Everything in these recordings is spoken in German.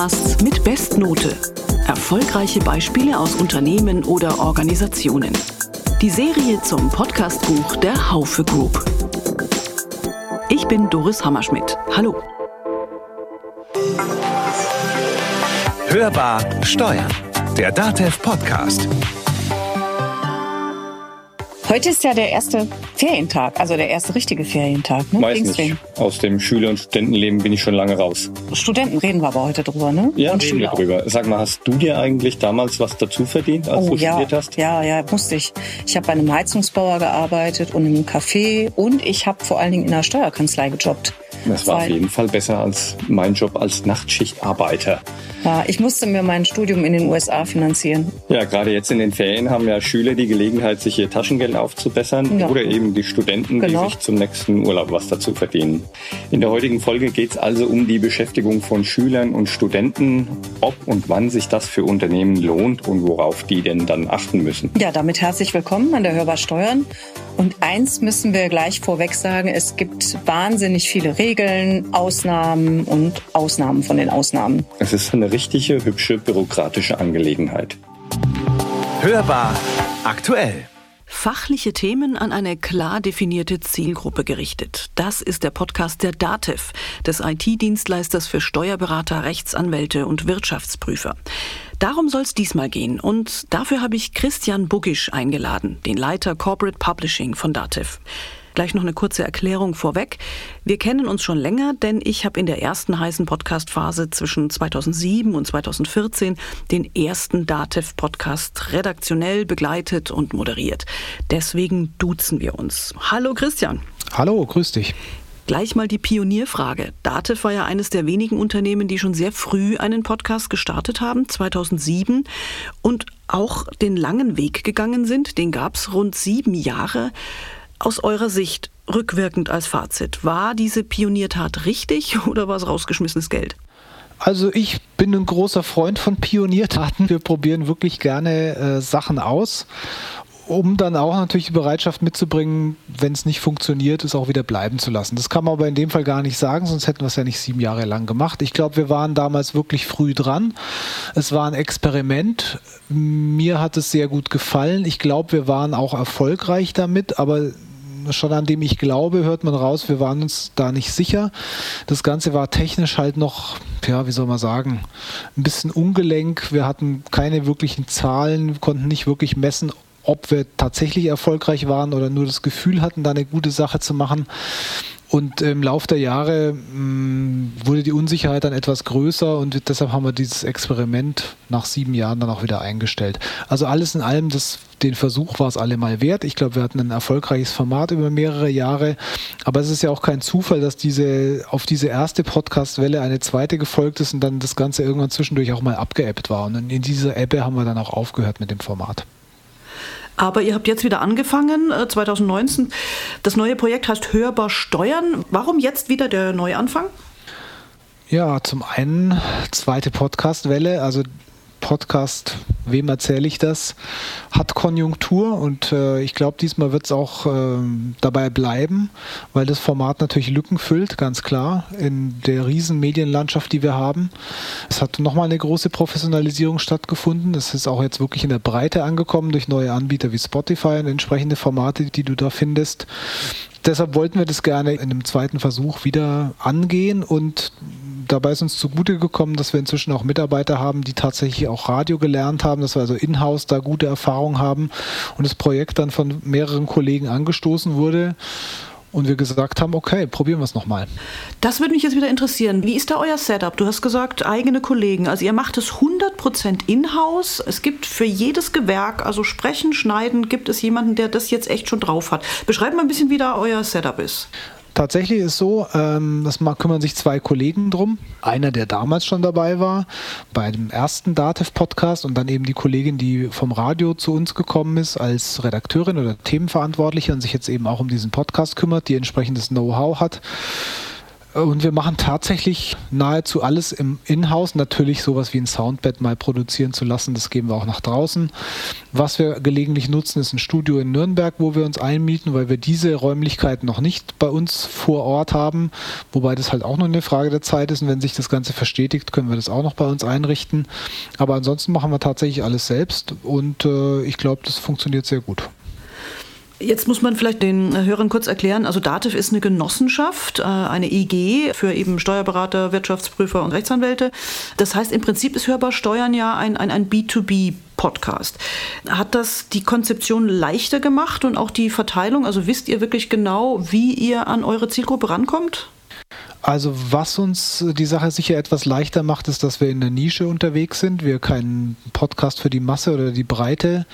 Podcasts mit Bestnote. Erfolgreiche Beispiele aus Unternehmen oder Organisationen. Die Serie zum Podcastbuch der Haufe Group. Ich bin Doris Hammerschmidt. Hallo. Hörbar Steuern. Der DATEV Podcast. Heute ist ja der erste Ferientag, also der erste richtige Ferientag. Ne? Weiß nicht. Aus dem Schüler- und Studentenleben bin ich schon lange raus. Studenten reden wir aber heute drüber, ne? Ja, und reden Schüler wir drüber. Sag mal, hast du dir eigentlich damals was dazu verdient, als oh, du ja. studiert hast? Ja, ja, musste ich. Ich habe bei einem Heizungsbauer gearbeitet und einem Café und ich habe vor allen Dingen in einer Steuerkanzlei gejobbt. Das war auf jeden Fall besser als mein Job als Nachtschichtarbeiter. Ja, ich musste mir mein Studium in den USA finanzieren. Ja, gerade jetzt in den Ferien haben ja Schüler die Gelegenheit, sich ihr Taschengeld aufzubessern ja. oder eben die Studenten, genau. die sich zum nächsten Urlaub was dazu verdienen. In der heutigen Folge geht es also um die Beschäftigung von Schülern und Studenten, ob und wann sich das für Unternehmen lohnt und worauf die denn dann achten müssen. Ja, damit herzlich willkommen an der Hörbar Steuern. Und eins müssen wir gleich vorweg sagen, es gibt wahnsinnig viele Regeln, Ausnahmen und Ausnahmen von den Ausnahmen. Es ist eine richtige, hübsche, bürokratische Angelegenheit. Hörbar aktuell. Fachliche Themen an eine klar definierte Zielgruppe gerichtet. Das ist der Podcast der DATEV, des IT-Dienstleisters für Steuerberater, Rechtsanwälte und Wirtschaftsprüfer. Darum soll es diesmal gehen und dafür habe ich Christian Bugisch eingeladen, den Leiter Corporate Publishing von DATEV. Gleich noch eine kurze Erklärung vorweg. Wir kennen uns schon länger, denn ich habe in der ersten heißen Podcast-Phase zwischen 2007 und 2014 den ersten DATEV-Podcast redaktionell begleitet und moderiert. Deswegen duzen wir uns. Hallo Christian. Hallo, grüß dich. Gleich mal die Pionierfrage. Datev war ja eines der wenigen Unternehmen, die schon sehr früh einen Podcast gestartet haben, 2007, und auch den langen Weg gegangen sind. Den gab es rund sieben Jahre. Aus eurer Sicht, rückwirkend als Fazit, war diese Pioniertat richtig oder war es rausgeschmissenes Geld? Also ich bin ein großer Freund von Pioniertaten. Wir probieren wirklich gerne äh, Sachen aus, um dann auch natürlich die Bereitschaft mitzubringen, wenn es nicht funktioniert, es auch wieder bleiben zu lassen. Das kann man aber in dem Fall gar nicht sagen, sonst hätten wir es ja nicht sieben Jahre lang gemacht. Ich glaube, wir waren damals wirklich früh dran. Es war ein Experiment. Mir hat es sehr gut gefallen. Ich glaube, wir waren auch erfolgreich damit, aber schon an dem ich glaube, hört man raus, wir waren uns da nicht sicher. Das Ganze war technisch halt noch, ja, wie soll man sagen, ein bisschen ungelenk. Wir hatten keine wirklichen Zahlen, konnten nicht wirklich messen, ob wir tatsächlich erfolgreich waren oder nur das Gefühl hatten, da eine gute Sache zu machen. Und im Laufe der Jahre mh, mm, wurde die Unsicherheit dann etwas größer und deshalb haben wir dieses Experiment nach sieben Jahren dann auch wieder eingestellt. Also alles in allem, das, den Versuch war es allemal wert. Ich glaube, wir hatten ein erfolgreiches Format über mehrere Jahre. Aber es ist ja auch kein Zufall, dass diese, auf diese erste Podcast-Welle eine zweite gefolgt ist und dann das Ganze irgendwann zwischendurch auch mal abgeebbt war. Und in dieser Ebbe haben wir dann auch aufgehört mit dem Format. Aber ihr habt jetzt wieder angefangen, 2019. Äh, das neue Projekt heißt Hörbar Steuern. Warum jetzt wieder der Neuanfang? Ja, zum einen zweite Podcastwelle. Also Podcast, wem erzähle ich das, hat Konjunktur und äh, ich glaube, diesmal wird es auch äh, dabei bleiben, weil das Format natürlich Lücken füllt, ganz klar, in der riesen Medienlandschaft, die wir haben. Es hat nochmal eine große Professionalisierung stattgefunden. Es ist auch jetzt wirklich in der Breite angekommen durch neue Anbieter wie Spotify und entsprechende Formate, die du da findest. Deshalb wollten wir das gerne in einem zweiten Versuch wieder angehen und dabei ist uns zugute gekommen, dass wir inzwischen auch Mitarbeiter haben, die tatsächlich auch Radio gelernt haben, dass wir also in-house da gute Erfahrungen haben und das Projekt dann von mehreren Kollegen angestoßen wurde. Und wir gesagt haben, okay, probieren wir es nochmal. Das würde mich jetzt wieder interessieren. Wie ist da euer Setup? Du hast gesagt, eigene Kollegen. Also ihr macht es 100% in-house. Es gibt für jedes Gewerk, also sprechen, schneiden, gibt es jemanden, der das jetzt echt schon drauf hat. Beschreibt mal ein bisschen, wie da euer Setup ist. Tatsächlich ist so, ähm, das kümmern sich zwei Kollegen drum. Einer, der damals schon dabei war, bei dem ersten Datev-Podcast und dann eben die Kollegin, die vom Radio zu uns gekommen ist als Redakteurin oder Themenverantwortliche und sich jetzt eben auch um diesen Podcast kümmert, die entsprechendes Know-how hat. Und wir machen tatsächlich nahezu alles im Inhouse. Natürlich sowas wie ein Soundbed mal produzieren zu lassen, das geben wir auch nach draußen. Was wir gelegentlich nutzen, ist ein Studio in Nürnberg, wo wir uns einmieten, weil wir diese Räumlichkeiten noch nicht bei uns vor Ort haben. Wobei das halt auch nur eine Frage der Zeit ist. Und wenn sich das Ganze verstetigt, können wir das auch noch bei uns einrichten. Aber ansonsten machen wir tatsächlich alles selbst und äh, ich glaube, das funktioniert sehr gut. Jetzt muss man vielleicht den Hörern kurz erklären, also DATEV ist eine Genossenschaft, äh, eine IG für eben Steuerberater, Wirtschaftsprüfer und Rechtsanwälte. Das heißt, im Prinzip ist Hörbar Steuern ja ein, ein, ein B2B Podcast. Hat das die Konzeption leichter gemacht und auch die Verteilung? Also wisst ihr wirklich genau, wie ihr an eure Zielgruppe rankommt? Also was uns die Sache sicher etwas leichter macht, ist, dass wir in der Nische unterwegs sind. Wir keinen Podcast für die Masse oder die Breite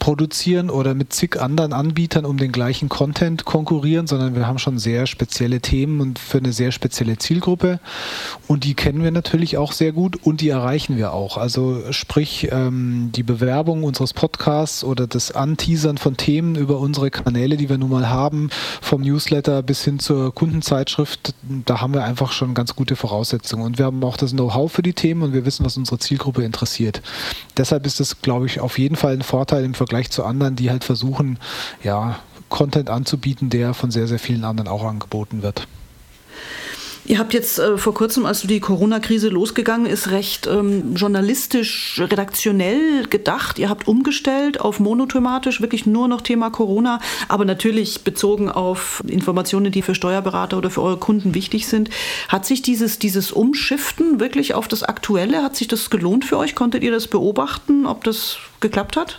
produzieren oder mit zig anderen Anbietern um den gleichen Content konkurrieren, sondern wir haben schon sehr spezielle Themen und für eine sehr spezielle Zielgruppe. Und die kennen wir natürlich auch sehr gut und die erreichen wir auch. Also sprich, ähm, die Bewerbung unseres Podcasts oder das Anteasern von Themen über unsere Kanäle, die wir nun mal haben, vom Newsletter bis hin zur Kundenzeitschrift, da haben wir einfach schon ganz gute Voraussetzungen. Und wir haben auch das Know-how für die Themen und wir wissen, was unsere Zielgruppe interessiert. Deshalb ist das, glaube ich, auf jeden Fall ein Vorteil im Vergleich Vergleich zu anderen, die halt versuchen, ja, Content anzubieten, der von sehr, sehr vielen anderen auch angeboten wird. Ihr habt jetzt äh, vor kurzem, als die Corona-Krise losgegangen ist, recht ähm, journalistisch, redaktionell gedacht. Ihr habt umgestellt auf monothematisch, wirklich nur noch Thema Corona, aber natürlich bezogen auf Informationen, die für Steuerberater oder für eure Kunden wichtig sind. Hat sich dieses, dieses Umschiften wirklich auf das Aktuelle, hat sich das gelohnt für euch? Konntet ihr das beobachten, ob das geklappt hat?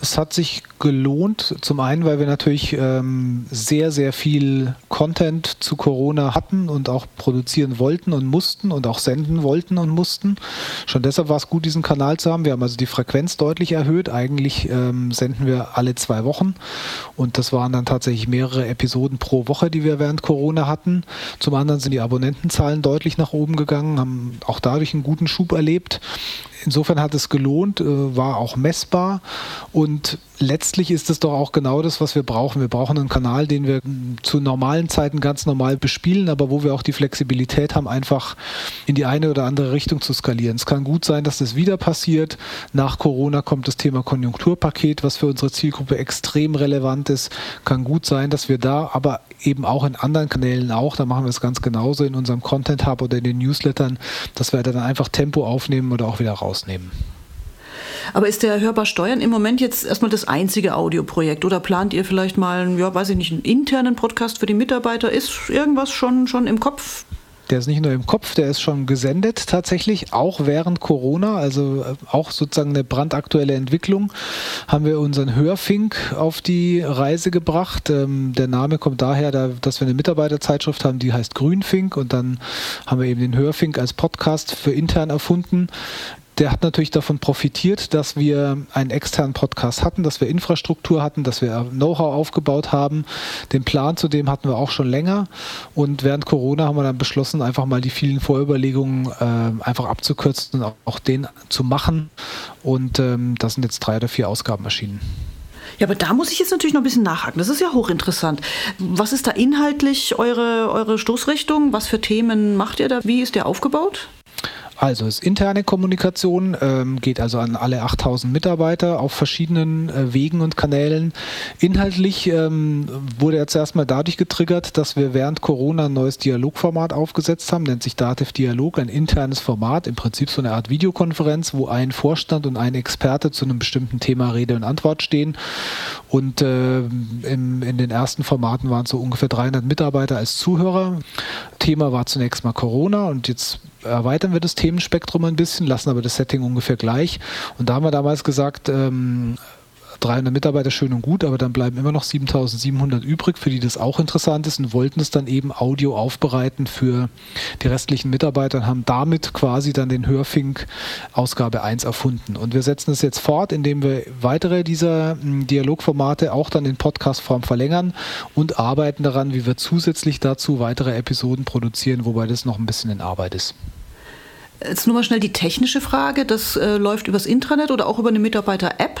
Es hat sich gelohnt, zum einen, weil wir natürlich ähm, sehr, sehr viel Content zu Corona hatten und auch produzieren wollten und mussten und auch senden wollten und mussten. Schon deshalb war es gut, diesen Kanal zu haben. Wir haben also die Frequenz deutlich erhöht. Eigentlich ähm, senden wir alle zwei Wochen und das waren dann tatsächlich mehrere Episoden pro Woche, die wir während Corona hatten. Zum anderen sind die Abonnentenzahlen deutlich nach oben gegangen, haben auch dadurch einen guten Schub erlebt insofern hat es gelohnt, äh, war auch messbar. Und letztlich ist es doch auch genau das, was wir brauchen. Wir brauchen einen Kanal, den wir zu normalen Zeiten ganz normal bespielen, aber wo wir auch die Flexibilität haben, einfach in die eine oder andere Richtung zu skalieren. Es kann gut sein, dass das wieder passiert. Nach Corona kommt das Thema Konjunkturpaket, was für unsere Zielgruppe extrem relevant ist. Kann gut sein, dass wir da, aber eben auch in anderen Kanälen auch, da machen wir es ganz genauso in unserem Content Hub oder in den Newslettern, dass wir dann einfach Tempo aufnehmen oder auch wieder rausnehmen. Aber ist der Hörbar Steuern im Moment jetzt erstmal das einzige Audioprojekt oder plant ihr vielleicht mal, ja, weiß ich nicht, einen internen Podcast für die Mitarbeiter? Ist irgendwas schon, schon im Kopf? Der ist nicht nur im Kopf, der ist schon gesendet tatsächlich, auch während Corona, also äh, auch sozusagen eine brandaktuelle Entwicklung, haben wir unseren Hörfink auf die Reise gebracht. Ähm, der Name kommt daher, dass wir eine Mitarbeiterzeitschrift haben, die heißt Grünfink und dann haben wir eben den Hörfink als Podcast für intern erfunden der hat natürlich davon profitiert, dass wir einen externen Podcast hatten, dass wir Infrastruktur hatten, dass wir Know-how aufgebaut haben. Den Plan zu dem hatten wir auch schon länger. Und während Corona haben wir dann beschlossen, einfach mal die vielen Vorüberlegungen äh, einfach abzukürzen und auch, den zu machen. Und ähm, das sind jetzt drei oder vier Ausgaben erschienen. Ja, aber da muss ich jetzt natürlich noch ein bisschen nachhaken. Das ist ja hochinteressant. Was ist da inhaltlich eure, eure Stoßrichtung? Was für Themen macht ihr da? Wie ist der aufgebaut? Also es ist interne Kommunikation, ähm, geht also an alle 8000 Mitarbeiter auf verschiedenen äh, Wegen und Kanälen. Inhaltlich ähm, wurde er zuerst mal dadurch getriggert, dass wir während Corona ein neues Dialogformat aufgesetzt haben, nennt sich Dativ Dialog, ein internes Format, im Prinzip so eine Art Videokonferenz, wo ein Vorstand und ein Experte zu einem bestimmten Thema Rede und Antwort stehen. Und äh, im, in den ersten Formaten waren so ungefähr 300 Mitarbeiter als Zuhörer. Thema war zunächst mal Corona und jetzt erweitern wir das Themenspektrum ein bisschen, lassen aber das Setting ungefähr gleich. Und da haben wir damals gesagt, ähm, 300 Mitarbeiter schön und gut, aber dann bleiben immer noch 7700 übrig, für die das auch interessant ist und wollten es dann eben Audio aufbereiten für die restlichen Mitarbeiter und haben damit quasi dann den Hörfink Ausgabe 1 erfunden. Und wir setzen es jetzt fort, indem wir weitere dieser hm, Dialogformate auch dann in Podcastform verlängern und arbeiten daran, wie wir zusätzlich dazu weitere Episoden produzieren, wobei das noch ein bisschen in Arbeit ist. Jetzt nur mal schnell die technische Frage. Das äh, läuft übers Intranet oder auch über eine Mitarbeiter-App?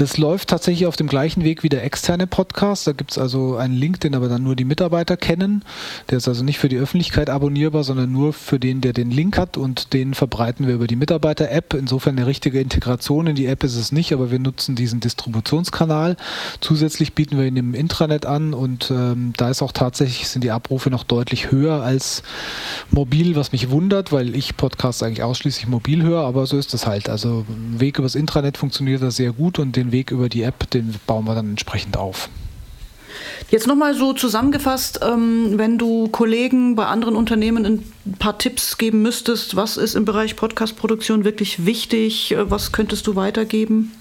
Das läuft tatsächlich auf dem gleichen Weg wie der externe Podcast. Da gibt es also einen Link, den aber dann nur die Mitarbeiter kennen. Der ist also nicht für die Öffentlichkeit abonnierbar, sondern nur für den, der den Link hat und den verbreiten wir über die Mitarbeiter-App. Insofern eine richtige Integration in die App ist es nicht, aber wir nutzen diesen Distributionskanal. Zusätzlich bieten wir ihn im Intranet an und ähm, da ist auch tatsächlich sind die Abrufe noch deutlich höher als mobil, was mich wundert, weil ich Podcasts eigentlich ausschließlich mobil höre, aber so ist das halt. Also Weg übers Intranet funktioniert da sehr gut und den Weg über die App, den bauen wir dann entsprechend auf. Jetzt nochmal so zusammengefasst, ähm, wenn du Kollegen bei anderen Unternehmen ein paar Tipps geben müsstest, was ist im Bereich Podcast-Produktion wirklich wichtig? Äh, was könntest du weitergeben?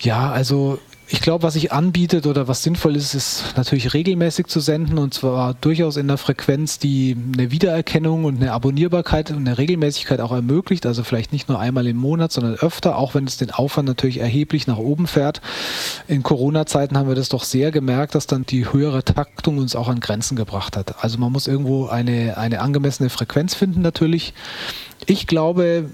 Ja, also ich glaube, was sich anbietet oder was sinnvoll ist, ist natürlich regelmäßig zu senden und zwar durchaus in der Frequenz, die eine Wiedererkennung und eine Abonnierbarkeit und eine Regelmäßigkeit auch ermöglicht. Also vielleicht nicht nur einmal im Monat, sondern öfter, auch wenn es den Aufwand natürlich erheblich nach oben fährt. In Corona-Zeiten haben wir das doch sehr gemerkt, dass dann die höhere Taktung uns auch an Grenzen gebracht hat. Also man muss irgendwo eine, eine angemessene Frequenz finden natürlich. Ich glaube,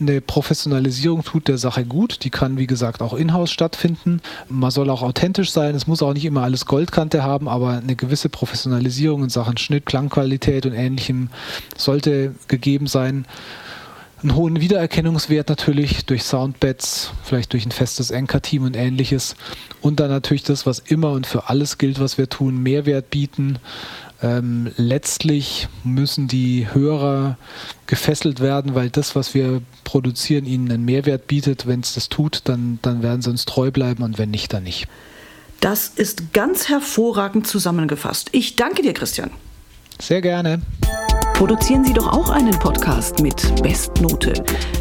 eine Professionalisierung tut der Sache gut. Die kann, wie gesagt, auch in-house stattfinden. Man soll auch authentisch sein. Es muss auch nicht immer alles Goldkante haben, aber eine gewisse Professionalisierung in Sachen Schnitt, Klangqualität und ähnlichem sollte gegeben sein. Einen hohen Wiedererkennungswert natürlich durch Soundbeds, vielleicht durch ein festes Anchor-Team und ähnliches. Und dann natürlich das, was immer und für alles gilt, was wir tun, Mehrwert bieten, ähm, letztlich müssen die Hörer gefesselt werden, weil das, was wir produzieren, ihnen einen Mehrwert bietet. Wenn es das tut, dann, dann werden sie uns treu bleiben und wenn nicht, dann nicht. Das ist ganz hervorragend zusammengefasst. Ich danke dir, Christian. Sehr gerne. Produzieren Sie doch auch einen Podcast mit Bestnote.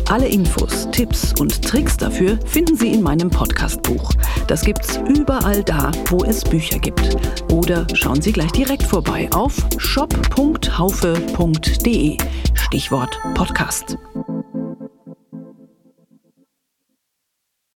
Alle Infos, Tipps und Tricks dafür finden Sie in meinem Podcastbuch. Das gibt's überall da, wo es Bücher gibt. Oder schauen Sie gleich direkt vorbei auf shop.haufe.de. Stichwort Podcast.